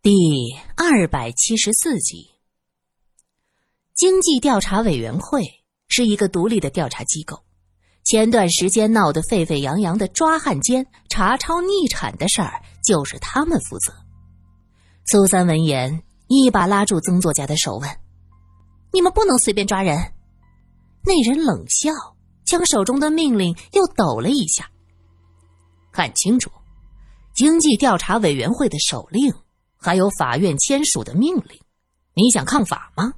第二百七十四集，经济调查委员会是一个独立的调查机构。前段时间闹得沸沸扬扬的抓汉奸、查抄逆产的事儿，就是他们负责。苏三闻言，一把拉住曾作家的手，问：“你们不能随便抓人。”那人冷笑，将手中的命令又抖了一下。看清楚，经济调查委员会的手令。还有法院签署的命令，你想抗法吗？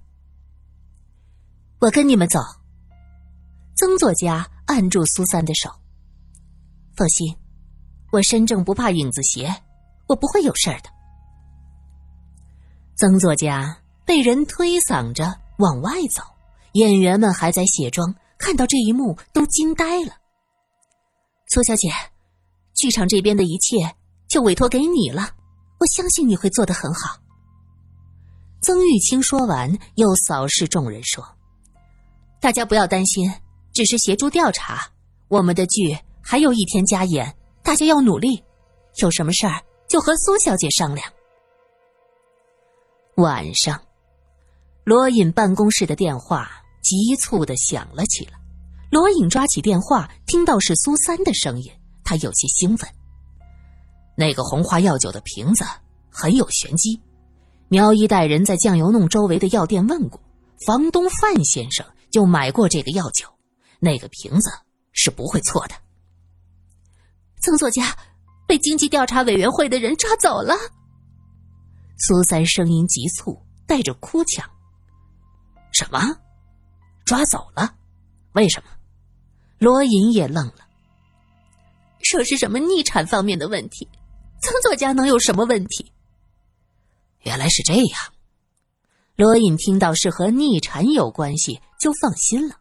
我跟你们走。曾作家按住苏三的手，放心，我身正不怕影子斜，我不会有事儿的。曾作家被人推搡着往外走，演员们还在卸妆，看到这一幕都惊呆了。苏小姐，剧场这边的一切就委托给你了。我相信你会做得很好。曾玉清说完，又扫视众人说：“大家不要担心，只是协助调查。我们的剧还有一天加演，大家要努力。有什么事儿就和苏小姐商量。”晚上，罗隐办公室的电话急促的响了起来。罗隐抓起电话，听到是苏三的声音，他有些兴奋。那个红花药酒的瓶子很有玄机，苗一带人在酱油弄周围的药店问过，房东范先生就买过这个药酒，那个瓶子是不会错的。曾作家被经济调查委员会的人抓走了。苏三声音急促，带着哭腔：“什么？抓走了？为什么？”罗隐也愣了，说是什么逆产方面的问题。曾作家能有什么问题？原来是这样。罗隐听到是和逆产有关系，就放心了。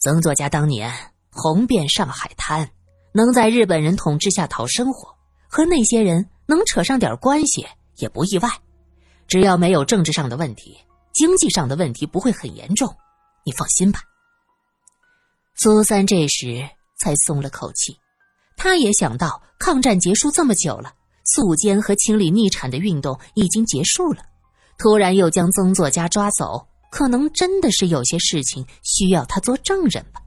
曾作家当年红遍上海滩，能在日本人统治下讨生活，和那些人能扯上点关系也不意外。只要没有政治上的问题，经济上的问题不会很严重，你放心吧。苏三这时才松了口气。他也想到，抗战结束这么久了，肃奸和清理逆产的运动已经结束了，突然又将曾作家抓走，可能真的是有些事情需要他做证人吧。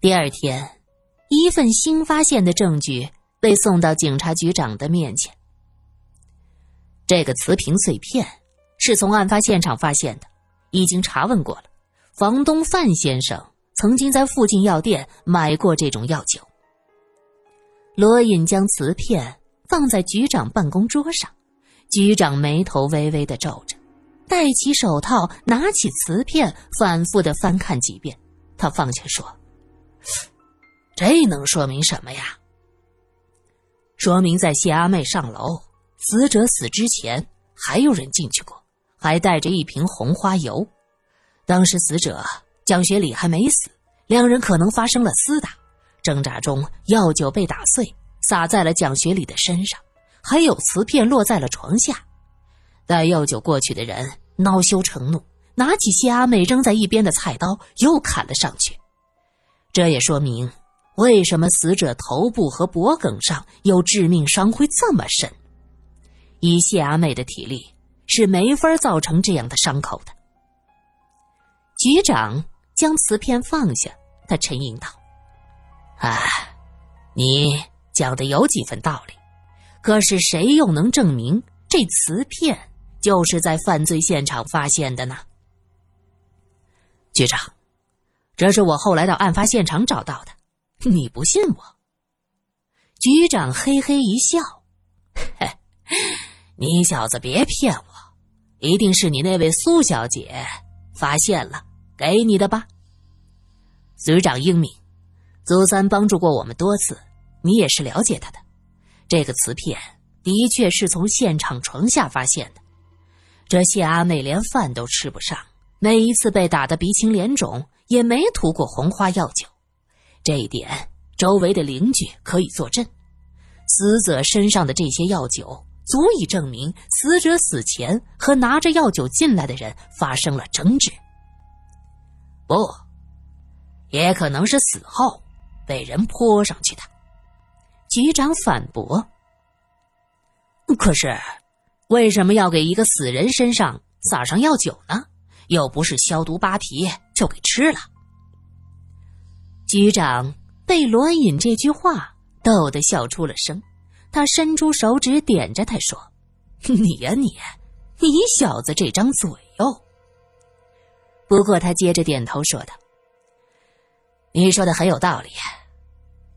第二天，一份新发现的证据被送到警察局长的面前。这个瓷瓶碎片是从案发现场发现的，已经查问过了，房东范先生曾经在附近药店买过这种药酒。罗隐将瓷片放在局长办公桌上，局长眉头微微的皱着，戴起手套，拿起瓷片，反复的翻看几遍。他放下说：“这能说明什么呀？说明在谢阿妹上楼，死者死之前还有人进去过，还带着一瓶红花油。当时死者蒋学礼还没死，两人可能发生了厮打。”挣扎中，药酒被打碎，洒在了蒋学礼的身上，还有瓷片落在了床下。带药酒过去的人恼羞成怒，拿起谢阿妹扔在一边的菜刀，又砍了上去。这也说明，为什么死者头部和脖颈上有致命伤会这么深。以谢阿妹的体力，是没法造成这样的伤口的。局长将瓷片放下，他沉吟道。哎，你讲的有几分道理，可是谁又能证明这瓷片就是在犯罪现场发现的呢？局长，这是我后来到案发现场找到的，你不信我？局长嘿嘿一笑，嘿，你小子别骗我，一定是你那位苏小姐发现了给你的吧？局长英明。苏三帮助过我们多次，你也是了解他的。这个瓷片的确是从现场床下发现的。这谢阿妹连饭都吃不上，每一次被打得鼻青脸肿，也没涂过红花药酒。这一点，周围的邻居可以作证。死者身上的这些药酒，足以证明死者死前和拿着药酒进来的人发生了争执。不，也可能是死后。被人泼上去的，局长反驳：“可是，为什么要给一个死人身上撒上药酒呢？又不是消毒扒皮就给吃了。局长被罗恩隐这句话逗得笑出了声，他伸出手指点着他说：“你呀你，你小子这张嘴哟。”不过他接着点头说道：“你说的很有道理。”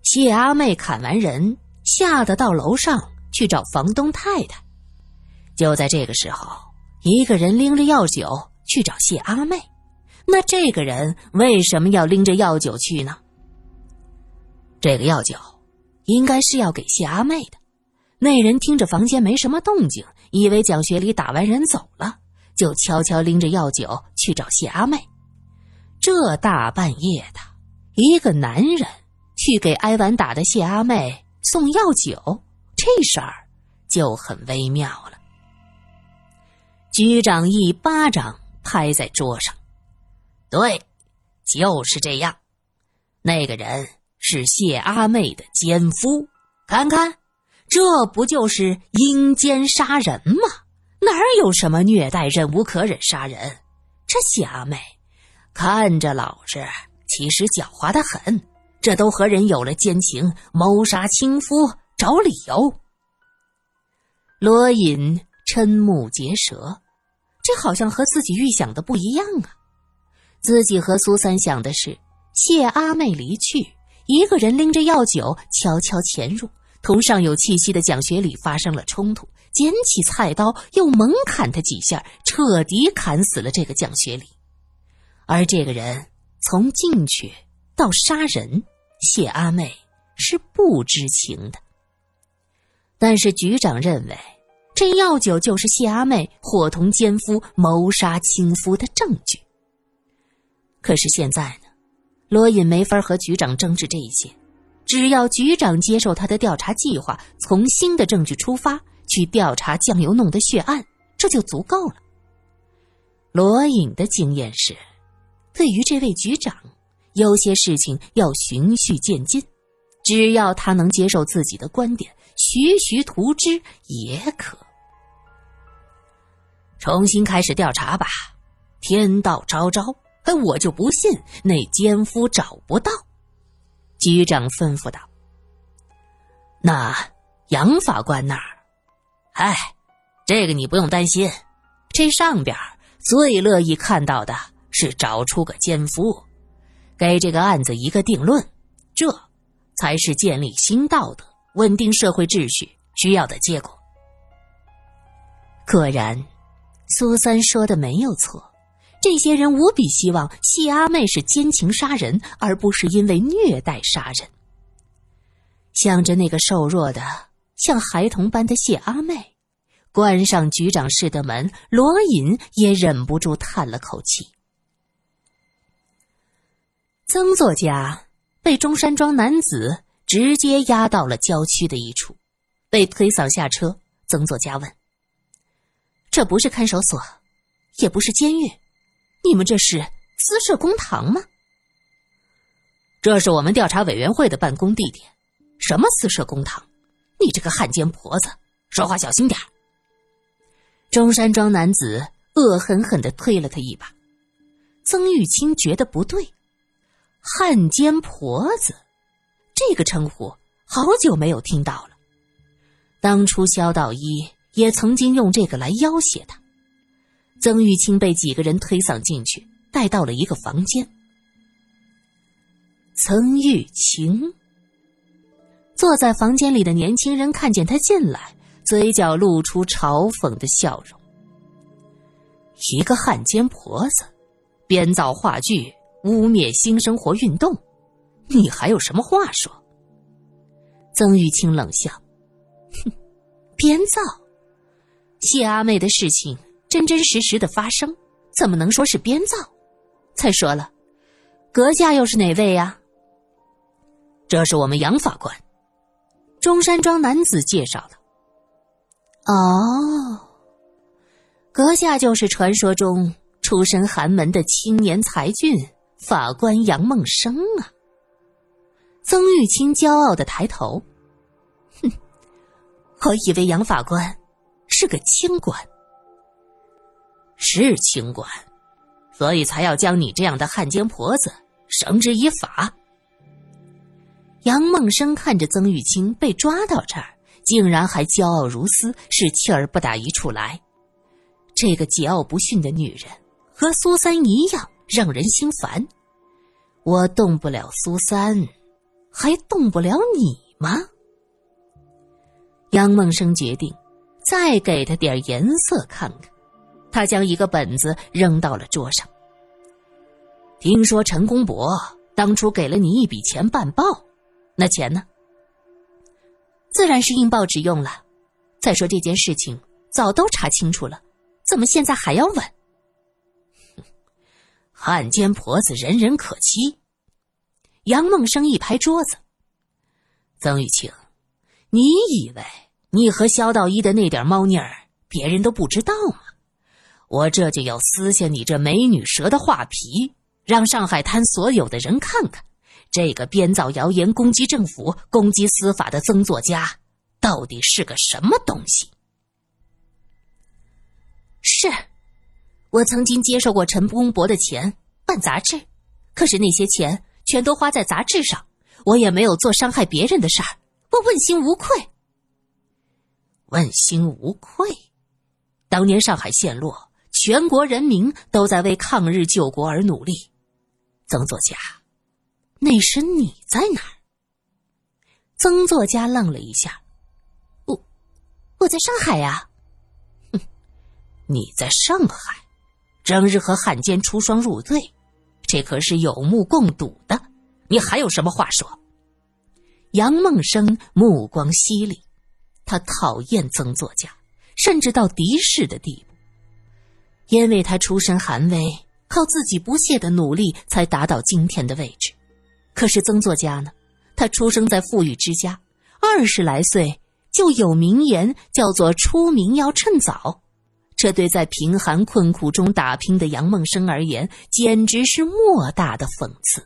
谢阿妹砍完人，吓得到楼上去找房东太太。就在这个时候，一个人拎着药酒去找谢阿妹。那这个人为什么要拎着药酒去呢？这个药酒应该是要给谢阿妹的。那人听着房间没什么动静，以为蒋学礼打完人走了，就悄悄拎着药酒去找谢阿妹。这大半夜的，一个男人。去给挨完打的谢阿妹送药酒，这事儿就很微妙了。局长一巴掌拍在桌上，对，就是这样。那个人是谢阿妹的奸夫，看看，这不就是阴间杀人吗？哪有什么虐待、忍无可忍杀人？这谢阿妹看着老实，其实狡猾的很。这都和人有了奸情，谋杀亲夫找理由。罗隐瞠目结舌，这好像和自己预想的不一样啊！自己和苏三想的是谢阿妹离去，一个人拎着药酒悄悄潜入，同上有气息的蒋学礼发生了冲突，捡起菜刀又猛砍他几下，彻底砍死了这个蒋学礼。而这个人从进去到杀人。谢阿妹是不知情的，但是局长认为这药酒就是谢阿妹伙同奸夫谋杀亲夫的证据。可是现在呢，罗隐没法和局长争执这一些，只要局长接受他的调查计划，从新的证据出发去调查酱油弄的血案，这就足够了。罗隐的经验是，对于这位局长。有些事情要循序渐进，只要他能接受自己的观点，徐徐图之也可。重新开始调查吧，天道昭昭，哎，我就不信那奸夫找不到。局长吩咐道：“那杨法官那儿，哎，这个你不用担心，这上边最乐意看到的是找出个奸夫。”给这个案子一个定论，这才是建立新道德、稳定社会秩序需要的结果。果然，苏三说的没有错，这些人无比希望谢阿妹是奸情杀人，而不是因为虐待杀人。想着那个瘦弱的像孩童般的谢阿妹，关上局长室的门，罗隐也忍不住叹了口气。曾作家被中山装男子直接押到了郊区的一处，被推搡下车。曾作家问：“这不是看守所，也不是监狱，你们这是私设公堂吗？”“这是我们调查委员会的办公地点，什么私设公堂？你这个汉奸婆子，说话小心点中山装男子恶狠狠的推了他一把。曾玉清觉得不对。汉奸婆子，这个称呼好久没有听到了。当初萧道一也曾经用这个来要挟他。曾玉清被几个人推搡进去，带到了一个房间。曾玉清坐在房间里的年轻人看见他进来，嘴角露出嘲讽的笑容。一个汉奸婆子，编造话剧。污蔑新生活运动，你还有什么话说？曾玉清冷笑：“哼，编造。谢阿妹的事情真真实实的发生，怎么能说是编造？再说了，阁下又是哪位呀？”这是我们杨法官，中山装男子介绍的。哦，阁下就是传说中出身寒门的青年才俊。法官杨梦生啊，曾玉清骄傲的抬头，哼，我以为杨法官是个清官。是清官，所以才要将你这样的汉奸婆子绳之以法。杨梦生看着曾玉清被抓到这儿，竟然还骄傲如斯，是气儿不打一处来。这个桀骜不驯的女人，和苏三一样让人心烦。我动不了苏三，还动不了你吗？杨梦生决定再给他点颜色看看。他将一个本子扔到了桌上。听说陈公博当初给了你一笔钱办报，那钱呢？自然是印报纸用了。再说这件事情早都查清楚了，怎么现在还要问？汉奸婆子人人可欺。杨梦生一拍桌子：“曾玉清，你以为你和萧道一的那点猫腻儿，别人都不知道吗？我这就要撕下你这美女蛇的画皮，让上海滩所有的人看看，这个编造谣言攻击政府、攻击司法的曾作家，到底是个什么东西？”是，我曾经接受过陈公博的钱办杂志，可是那些钱。全都花在杂志上，我也没有做伤害别人的事儿，我问心无愧。问心无愧。当年上海陷落，全国人民都在为抗日救国而努力。曾作家，那时你在哪儿？曾作家愣了一下，我我在上海呀。哼，你在上海，整日和汉奸出双入对。这可是有目共睹的，你还有什么话说？杨梦生目光犀利，他讨厌曾作家，甚至到敌视的地步，因为他出身寒微，靠自己不懈的努力才达到今天的位置。可是曾作家呢？他出生在富裕之家，二十来岁就有名言，叫做“出名要趁早”。这对在贫寒困苦中打拼的杨梦生而言，简直是莫大的讽刺。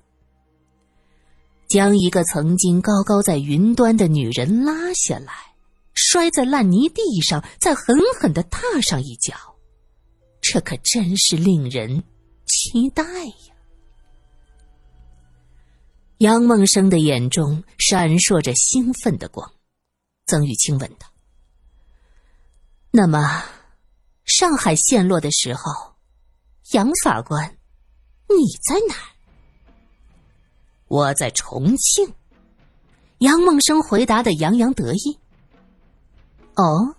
将一个曾经高高在云端的女人拉下来，摔在烂泥地上，再狠狠的踏上一脚，这可真是令人期待呀！杨梦生的眼中闪烁着兴奋的光。曾玉清问他：“那么？”上海陷落的时候，杨法官，你在哪儿？我在重庆。杨梦生回答的洋洋得意。哦，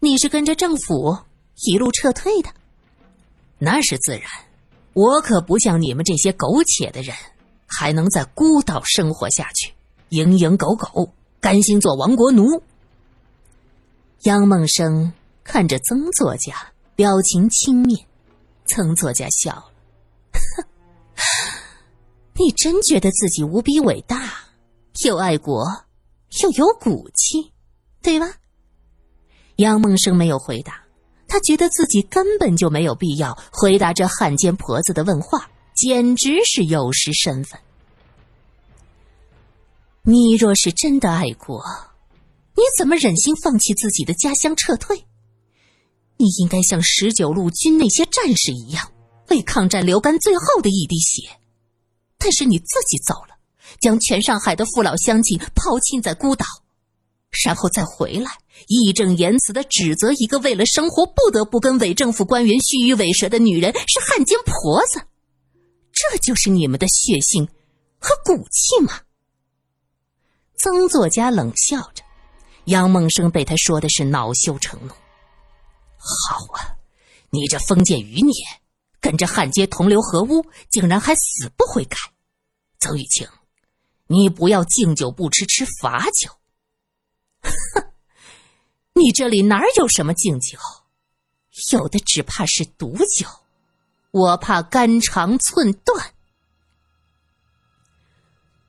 你是跟着政府一路撤退的？那是自然，我可不像你们这些苟且的人，还能在孤岛生活下去，蝇营狗苟，甘心做亡国奴。杨梦生。看着曾作家，表情轻蔑。曾作家笑了：“ 你真觉得自己无比伟大，又爱国，又有骨气，对吧？”杨梦生没有回答，他觉得自己根本就没有必要回答这汉奸婆子的问话，简直是有失身份。你若是真的爱国，你怎么忍心放弃自己的家乡撤退？你应该像十九路军那些战士一样，为抗战流干最后的一滴血。但是你自己走了，将全上海的父老乡亲抛弃在孤岛，然后再回来，义正言辞的指责一个为了生活不得不跟伪政府官员虚与委蛇的女人是汉奸婆子。这就是你们的血性和骨气吗？曾作家冷笑着，杨梦生被他说的是恼羞成怒。好啊，你这封建余孽，跟着汉奸同流合污，竟然还死不悔改。曾玉清，你不要敬酒不吃吃罚酒。哼，你这里哪有什么敬酒？有的只怕是毒酒，我怕肝肠寸断。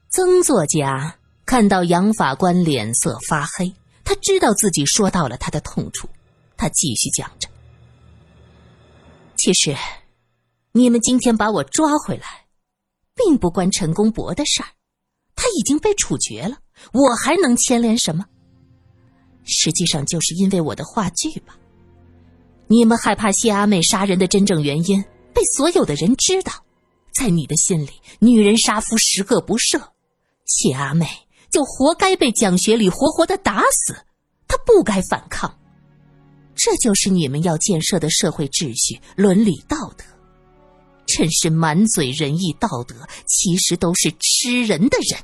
曾作家看到杨法官脸色发黑，他知道自己说到了他的痛处。他继续讲着：“其实，你们今天把我抓回来，并不关陈公博的事儿，他已经被处决了，我还能牵连什么？实际上就是因为我的话剧吧。你们害怕谢阿妹杀人的真正原因被所有的人知道，在你的心里，女人杀夫十恶不赦，谢阿妹就活该被蒋学礼活活的打死，她不该反抗。这就是你们要建设的社会秩序、伦理道德。真是满嘴仁义道德，其实都是吃人的人。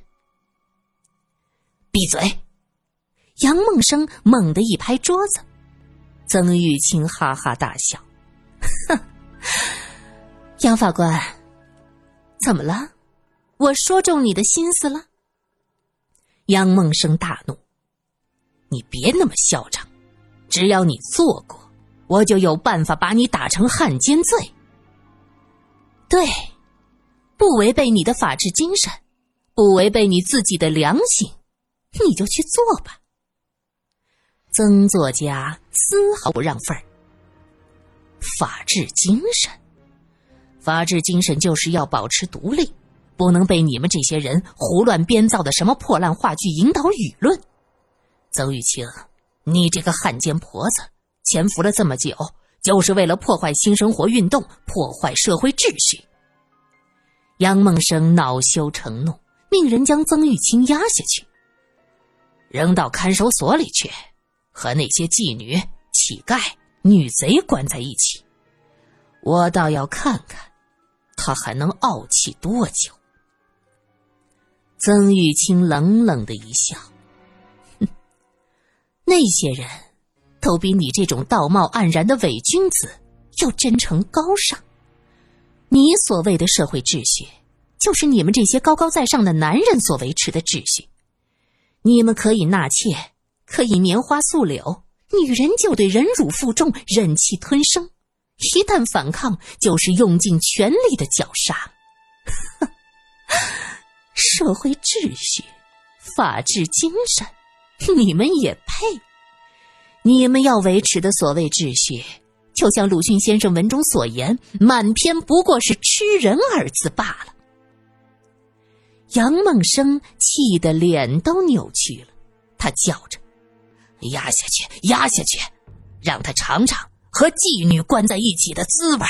闭嘴！杨梦生猛地一拍桌子。曾玉清哈哈大笑：“哼，杨法官，怎么了？我说中你的心思了？”杨梦生大怒：“你别那么嚣张！只要你做过，我就有办法把你打成汉奸罪。对，不违背你的法治精神，不违背你自己的良心，你就去做吧。”曾作家丝毫不让份儿。法治精神，法治精神就是要保持独立，不能被你们这些人胡乱编造的什么破烂话剧引导舆论。曾玉清，你这个汉奸婆子，潜伏了这么久，就是为了破坏新生活运动，破坏社会秩序。杨梦生恼羞成怒，命人将曾玉清押下去，扔到看守所里去。和那些妓女、乞丐、女贼关在一起，我倒要看看他还能傲气多久。曾玉清冷冷的一笑：“，那些人都比你这种道貌岸然的伪君子要真诚高尚。你所谓的社会秩序，就是你们这些高高在上的男人所维持的秩序。你们可以纳妾。”可以拈花素柳，女人就得忍辱负重、忍气吞声，一旦反抗，就是用尽全力的绞杀。社会秩序、法治精神，你们也配？你们要维持的所谓秩序，就像鲁迅先生文中所言，满篇不过是“吃人”二字罢了。杨梦生气得脸都扭曲了，他叫着。压下去，压下去，让他尝尝和妓女关在一起的滋味